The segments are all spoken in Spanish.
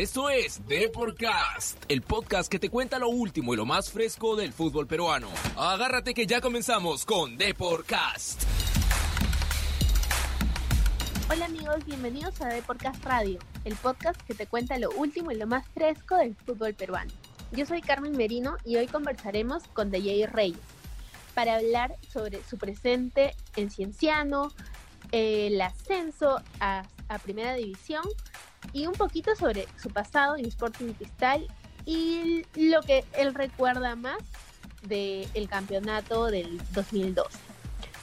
Esto es Deporcast, el podcast que te cuenta lo último y lo más fresco del fútbol peruano. Agárrate que ya comenzamos con Deporcast. Hola amigos, bienvenidos a Deporcast Radio, el podcast que te cuenta lo último y lo más fresco del fútbol peruano. Yo soy Carmen Merino y hoy conversaremos con DJ Reyes para hablar sobre su presente en Cienciano, el ascenso a, Primera División y un poquito sobre su pasado en Sporting Cristal y lo que él recuerda más del campeonato del 2012.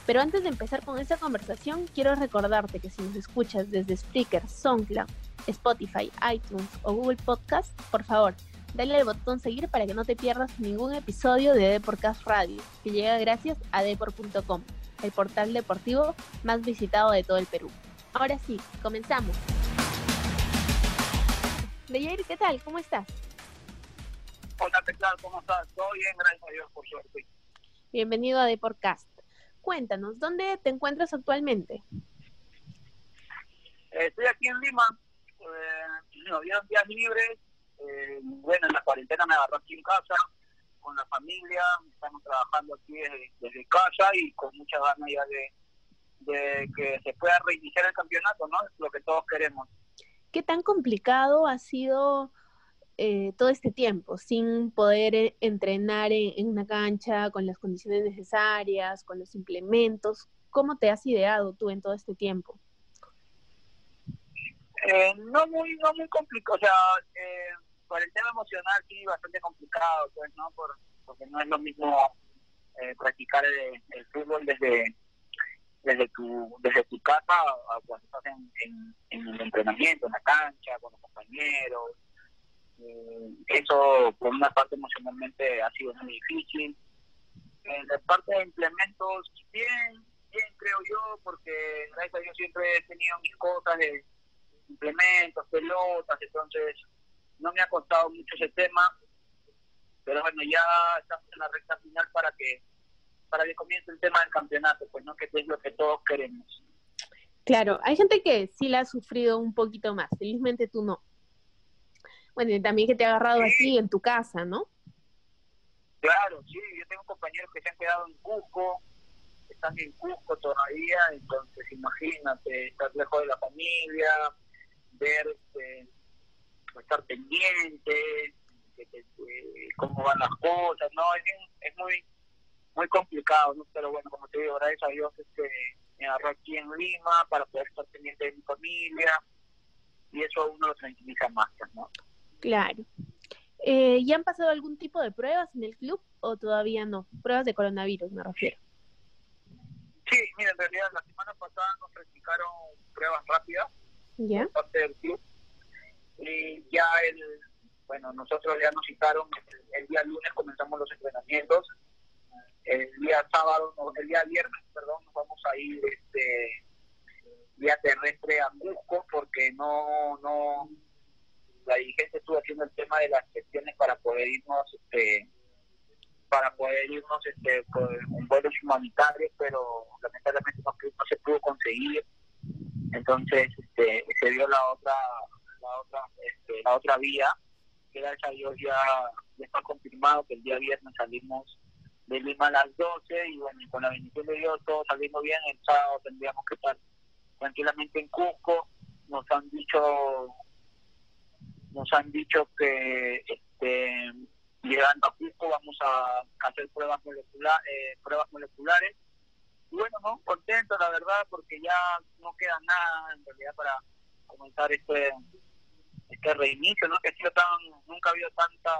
Pero antes de empezar con esta conversación, quiero recordarte que si nos escuchas desde Spreaker, SoundCloud, Spotify, iTunes o Google Podcast, por favor, dale al botón seguir para que no te pierdas ningún episodio de Deporcast Radio, que llega gracias a deport.com el portal deportivo más visitado de todo el Perú. Ahora sí, comenzamos. Deyair, ¿qué tal? ¿Cómo estás? Hola, ¿qué tal? ¿Cómo estás? Todo bien, gracias a Dios, por suerte. Bienvenido a Deportcast. Cuéntanos, ¿dónde te encuentras actualmente? Eh, estoy aquí en Lima, eh, días libres, eh, bueno, en la cuarentena me agarró aquí en casa, con la familia, estamos trabajando aquí desde, casa y con muchas ganas ya de, que se pueda reiniciar el campeonato, ¿no? Es lo que todos queremos. ¿Qué tan complicado ha sido eh, todo este tiempo sin poder eh, entrenar en, una cancha con las condiciones necesarias, con los implementos? ¿Cómo te has ideado tú en todo este tiempo? Eh, no muy no muy complicado, o sea, eh, por el tema emocional sí bastante complicado, pues, ¿no? Por, porque no es lo mismo eh, practicar el, fútbol desde desde tu desde tu casa a cuando estás en, en, el entrenamiento, en la cancha, con los compañeros. Eh, eso, por una parte, emocionalmente ha sido muy difícil. En la parte de implementos, bien, bien creo yo, porque gracias a Dios siempre he tenido mis cosas de implementos, pelotas, entonces no me ha costado mucho ese tema, pero bueno, ya estamos en la recta final para que para que comience el tema del campeonato, pues no que es lo que todos queremos. Claro, hay gente que sí la ha sufrido un poquito más, felizmente tú no. Bueno, y también que te ha agarrado así en tu casa, ¿no? Claro, sí, yo tengo compañeros que se han quedado en Cusco, están en Cusco todavía, entonces imagínate, estar lejos de la familia, ver este, estar pendiente, de, cómo van las cosas, ¿no? Es, es muy muy complicado, ¿no? Pero bueno, como te digo, gracias a Dios este, me agarró aquí en Lima para poder estar pendiente de mi familia y eso a uno lo tranquiliza más, ¿no? Claro. Eh, ¿Ya han pasado algún tipo de pruebas en el club o todavía no? Pruebas de coronavirus, me refiero. Sí, mira, en realidad la semana pasada nos practicaron pruebas rápidas ¿Ya? por parte del club y ya el, bueno, nosotros ya nos citaron, el, día lunes comenzamos los entrenamientos, el día sábado, el día viernes, perdón, nos vamos a ir este vía terrestre a Cusco porque no, no, la dirigencia estuvo haciendo el tema de las gestiones para poder irnos, este, para poder irnos este, con vuelos humanitarios, pero lamentablemente no, se pudo conseguir. Entonces este, se dio la otra la otra este, la otra vía gracias a Dios ya, está confirmado que el día viernes salimos de Lima a las 12 y bueno, con la bendición de Dios todo saliendo bien, el sábado tendríamos que estar tranquilamente en Cusco, nos han dicho nos han dicho que este, llegando a Cusco vamos a hacer pruebas moleculares, eh, pruebas moleculares. Y bueno, no, contento la verdad porque ya no queda nada en realidad para comenzar este este reinicio, ¿no? Que ha sido tan, nunca ha habido tanta,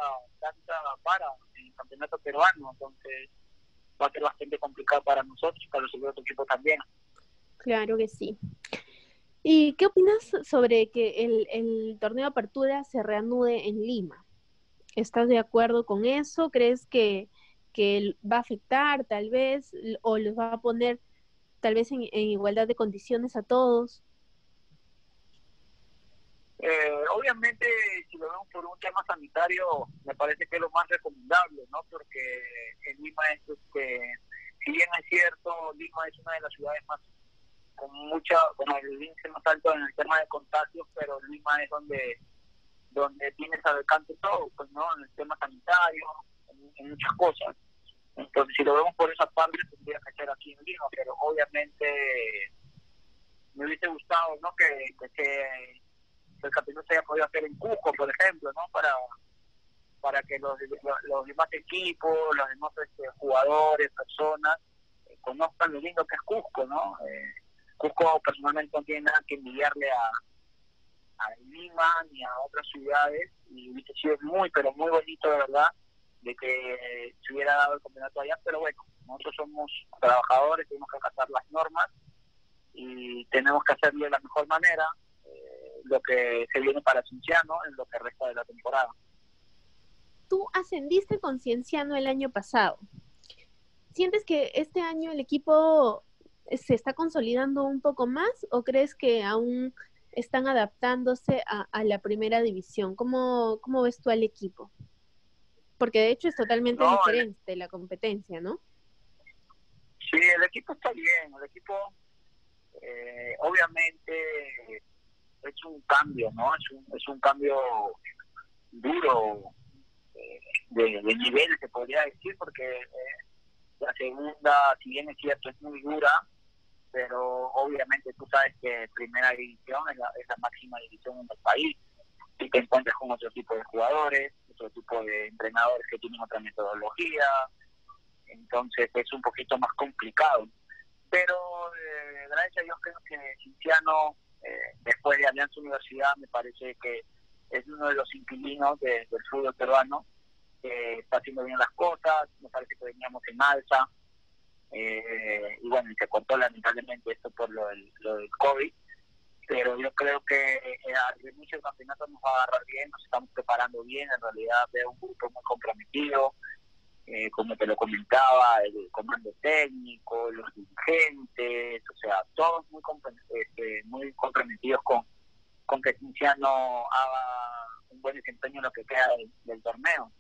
tanta para en el campeonato peruano, entonces va a ser bastante complicado para nosotros y para los otros equipos también. Claro que sí. ¿Y qué opinas sobre que el, el torneo de apertura se reanude en Lima? ¿Estás de acuerdo con eso? ¿Crees que, que va a afectar tal vez o los va a poner tal vez en igualdad de condiciones a todos? Eh, obviamente, si lo vemos por un tema sanitario, me parece que es lo más recomendable, ¿no? Porque en Lima es, este, si bien es cierto, Lima es una de las ciudades más con mucha, con el índice más alto en el tema de contagios, pero Lima es donde donde tienes al alcance todo, pues, ¿no? En el tema sanitario, en, muchas cosas. Entonces, si lo vemos por esa parte, tendría que ser aquí en Lima, pero obviamente me hubiese gustado, ¿no? Que, que, el campeonato se haya podido hacer en Cusco, por ejemplo, ¿no? Para para que los, los, demás equipos, los demás este, jugadores, personas, eh, conozcan lo lindo que es Cusco, ¿no? Eh, Cusco personalmente no tiene nada que envidiarle a, a Lima ni a otras ciudades y hubiese sido muy, pero muy bonito, de verdad, de que se hubiera dado el campeonato allá, pero bueno, nosotros somos trabajadores, tenemos que acatar las normas y tenemos que hacerlo de la mejor manera, lo que se viene para Cinciano en lo que resta de la temporada. Tú ascendiste con Cienciano el año pasado. ¿Sientes que este año el equipo se está consolidando un poco más o crees que aún están adaptándose a, la primera división? ¿Cómo, ¿Cómo ves tú al equipo? Porque de hecho es totalmente diferente la competencia, ¿no? Sí, el equipo está bien. El equipo, eh, obviamente, es un cambio, ¿no? Es un, es un cambio duro eh, de, de, nivel, se podría decir, porque eh, la segunda, si bien es cierto, es muy dura, pero obviamente tú sabes que primera división es la, máxima división en el país y te encuentras con otro tipo de jugadores, otro tipo de entrenadores que tienen otra metodología, entonces es un poquito más complicado. Pero eh, gracias a Dios creo que Cinciano, eh, después de Alianza Universidad, me parece que es uno de los inquilinos del fútbol peruano, que está haciendo bien las cosas, me parece que veníamos en alza, eh, y bueno, se cortó lamentablemente esto por lo del, lo del COVID, pero yo creo que eh, al inicio del campeonato nos va a agarrar bien, nos estamos preparando bien, en realidad veo un grupo muy comprometido, eh, como te lo comentaba, el comando técnico, los dirigentes, o sea, todos muy, este, muy comprometidos con, con que Cinciano haga un buen desempeño en lo que queda del torneo.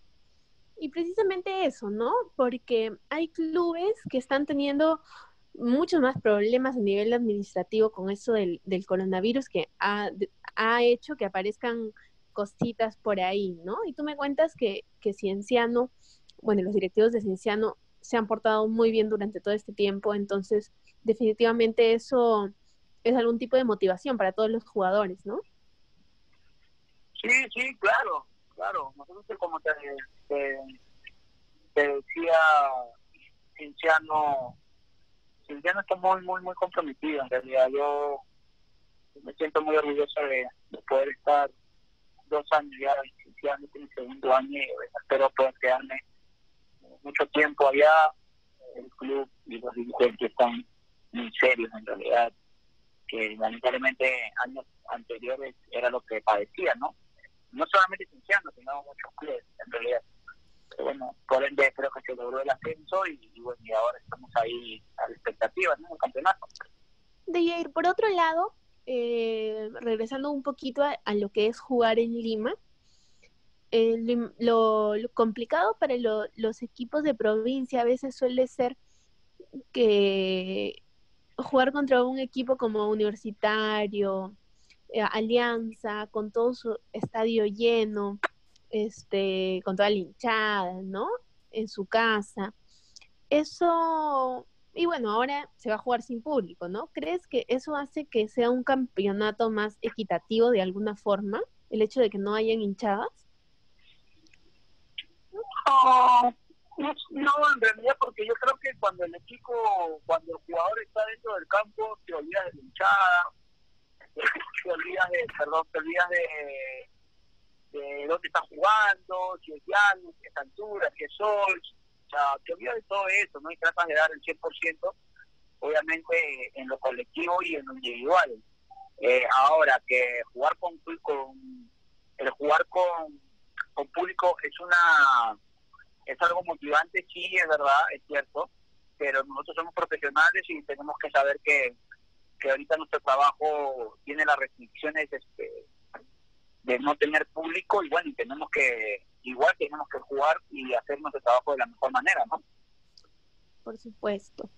Y precisamente eso, ¿no? Porque hay clubes que están teniendo muchos más problemas a nivel administrativo con eso del, coronavirus que ha, hecho que aparezcan cositas por ahí, ¿no? Y tú me cuentas que, que Cienciano, bueno, los directivos de Cienciano se han portado muy bien durante todo este tiempo, entonces definitivamente eso es algún tipo de motivación para todos los jugadores, ¿no? Sí, sí, claro, claro. Nosotros como te decía, Cinciano, Cinciano está muy, muy, muy comprometido. En realidad, yo me siento muy orgulloso de, poder estar dos años ya en Cinciano, en el segundo año, y espero poder quedarme mucho tiempo allá. El club y los dirigentes están muy serios en realidad, que lamentablemente años anteriores era lo que padecía, ¿no? No solamente Cinciano, sino muchos clubes en realidad bueno, por ende creo que se logró el ascenso y, bueno, y ahora estamos ahí a la expectativa, ¿no? El campeonato. De por otro lado, eh, regresando un poquito a, lo que es jugar en Lima, eh, lo, complicado para los equipos de provincia a veces suele ser que jugar contra un equipo como universitario, eh, Alianza, con todo su estadio lleno, este, con toda la hinchada, ¿no? En su casa. Eso, y bueno, ahora se va a jugar sin público, ¿no? ¿Crees que eso hace que sea un campeonato más equitativo de alguna forma? El hecho de que no hayan hinchadas. No, no, en realidad porque yo creo que cuando el equipo, cuando el jugador está dentro del campo, te olvidas de hinchada, te olvidas de, perdón, te olvidas de de dónde está jugando, si es llano, si es altura, si es sol, o sea, te olvidas de todo eso, ¿no? Y tratas de dar el 100%, obviamente, en lo colectivo y en lo individual. Eh, ahora, que jugar con, con el jugar con, con público es una es algo motivante, sí, es verdad, es cierto, pero nosotros somos profesionales y tenemos que saber que, que ahorita nuestro trabajo tiene las restricciones este, de no tener público y bueno, tenemos que, igual tenemos que jugar y hacer nuestro trabajo de la mejor manera, ¿no? Por supuesto.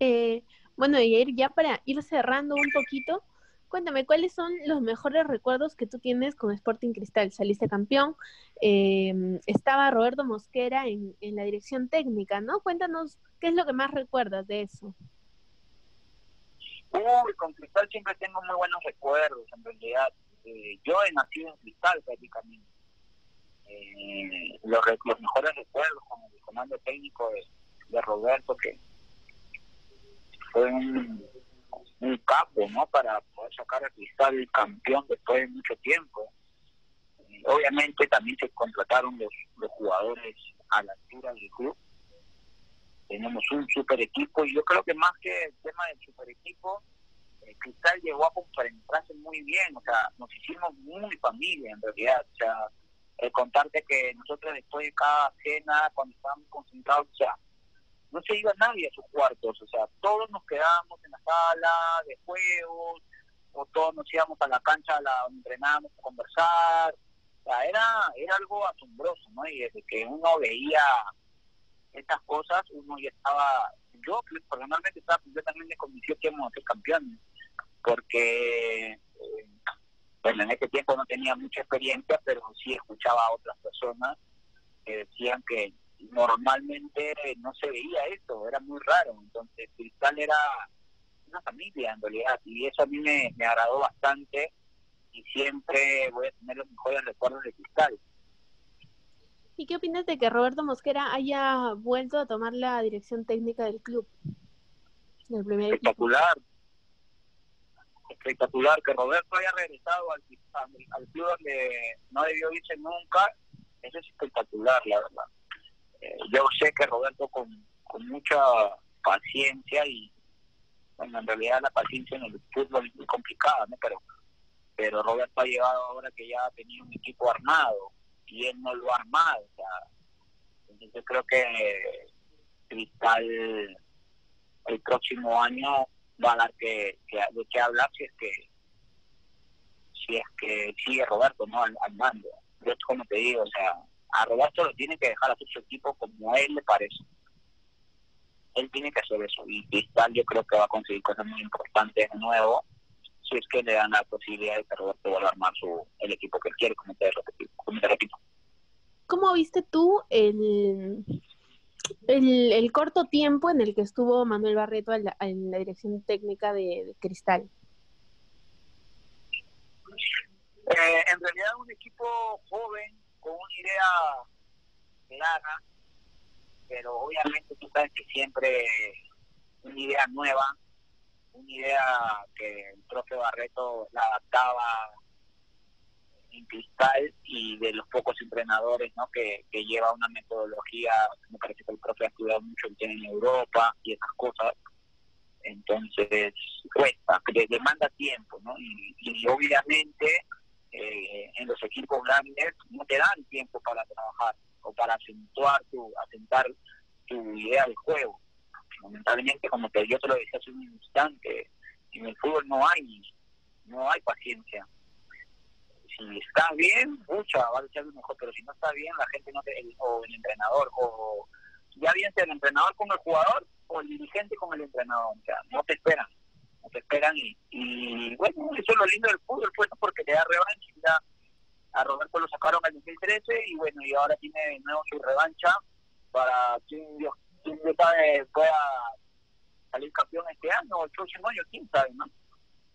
Eh, bueno, y ya para ir cerrando un poquito, Cuéntame, ¿cuáles son los mejores recuerdos que tú tienes con Sporting Cristal? Saliste campeón, eh, estaba Roberto Mosquera en, la dirección técnica, ¿no? Cuéntanos, ¿qué es lo que más recuerdas de eso? Uy, con Cristal siempre tengo muy buenos recuerdos, en realidad. Eh, yo he nacido en Cristal prácticamente. Eh, los, mejores recuerdos con el comando técnico de Roberto, que fue un un capo, ¿no? Para poder sacar a Cristal campeón después de mucho tiempo. obviamente también se contrataron los, los jugadores a la altura del club. Tenemos un super equipo y yo creo que más que el tema del super equipo, eh, Cristal llegó a complementarse muy bien, o sea, nos hicimos muy familia en realidad, o sea, el contarte que nosotros después de cada cena, cuando estábamos concentrados, o sea, no se iba nadie a sus cuartos, o sea, todos nos quedábamos en la sala de juegos, o todos nos íbamos a la cancha la, entrenábamos a conversar, o sea, era, era algo asombroso, ¿no? Y desde que uno veía estas cosas, uno ya estaba, yo personalmente estaba completamente convencido que íbamos a ser campeones, porque, eh, bueno, en ese tiempo no tenía mucha experiencia, pero sí escuchaba a otras personas que decían que normalmente no se veía eso, era muy raro. Entonces, Cristal era una familia en realidad, y eso a mí me, me agradó bastante y siempre voy a tener los mejores recuerdos de Cristal. ¿Y qué opinas de que Roberto Mosquera haya vuelto a tomar la dirección técnica del club? Del primer Espectacular. Espectacular que Roberto haya regresado al, al, al club donde no debió irse nunca. Eso es espectacular, la verdad. Yo sé que Roberto con, con mucha paciencia y bueno, en realidad la paciencia en el fútbol es muy complicada, ¿no? Pero, pero Roberto ha llegado ahora que ya ha tenido un equipo armado y él no lo ha armado. O sea, entonces yo creo que Cristal el próximo año va a dar que, que, de qué hablar si es que si es que sigue Roberto no al, al mando. Yo como te digo, o sea, a Roberto lo tiene que dejar hacer su equipo como a él le parece. Él tiene que hacer eso. Y Cristal yo creo que va a conseguir cosas muy importantes de nuevo si es que le dan la posibilidad de que Roberto vuelva a armar su, el equipo que él quiere, como te, como te repito. ¿Cómo viste tú el, el, el, corto tiempo en el que estuvo Manuel Barreto en la, en la dirección técnica de, de Cristal? Eh, en realidad un equipo joven, con una idea clara, pero obviamente tú sabes que siempre una idea nueva, una idea que el profe Barreto la adaptaba en cristal y de los pocos entrenadores ¿no? que, que lleva una metodología, me parece que el profe ha estudiado mucho el tema en Europa y esas cosas, entonces cuesta, demanda tiempo, ¿no? Y obviamente eh, en los equipos grandes no te dan tiempo para trabajar o para acentuar tu, asentar tu idea de juego. Lamentablemente, como te, yo te lo decía hace un instante, en el fútbol no hay, no hay paciencia. Si está bien, mucha, va a ser lo mejor, pero si no está bien, la gente no te, o el entrenador, o ya bien sea el entrenador con el jugador o el dirigente con el entrenador, o sea, no te esperan te esperan y, bueno, eso es lo lindo del fútbol, pues, porque le da revancha, ya a Roberto lo sacaron en el 2013 y bueno, y ahora tiene de nuevo su revancha para quien Dios, Dios sabe pueda salir campeón este año o el próximo año, quién sabe, ¿no?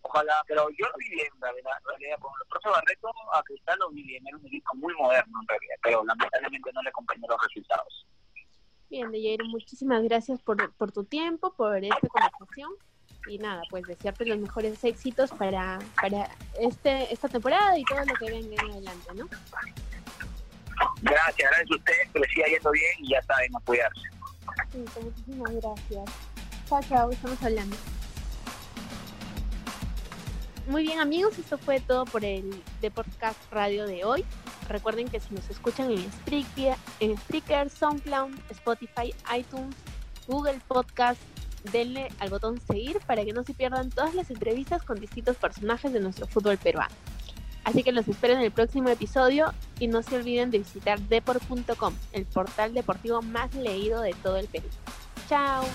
Ojalá, pero yo lo vi bien, la verdad, en realidad, con el profe Barreto a Cristal lo vi bien, era un equipo muy moderno en realidad, pero lamentablemente no le acompañó los resultados. Bien, Dejair, muchísimas gracias por, por tu tiempo, por esta conversación y nada, pues desearte los mejores éxitos para, para este esta temporada y todo lo que venga en adelante, ¿no? Gracias, gracias a ustedes, que les siga yendo bien y ya saben apoyarse. Sí, muchísimas gracias. Chao, chao, estamos hablando. Muy bien amigos, esto fue todo por el de podcast radio de hoy. Recuerden que si nos escuchan en Spreaker, en Spreaker, SoundCloud, Spotify, iTunes, Google Podcast, denle al botón seguir para que no se pierdan todas las entrevistas con distintos personajes de nuestro fútbol peruano. Así que los espero en el próximo episodio y no se olviden de visitar deport.com, el portal deportivo más leído de todo el Perú. Chao.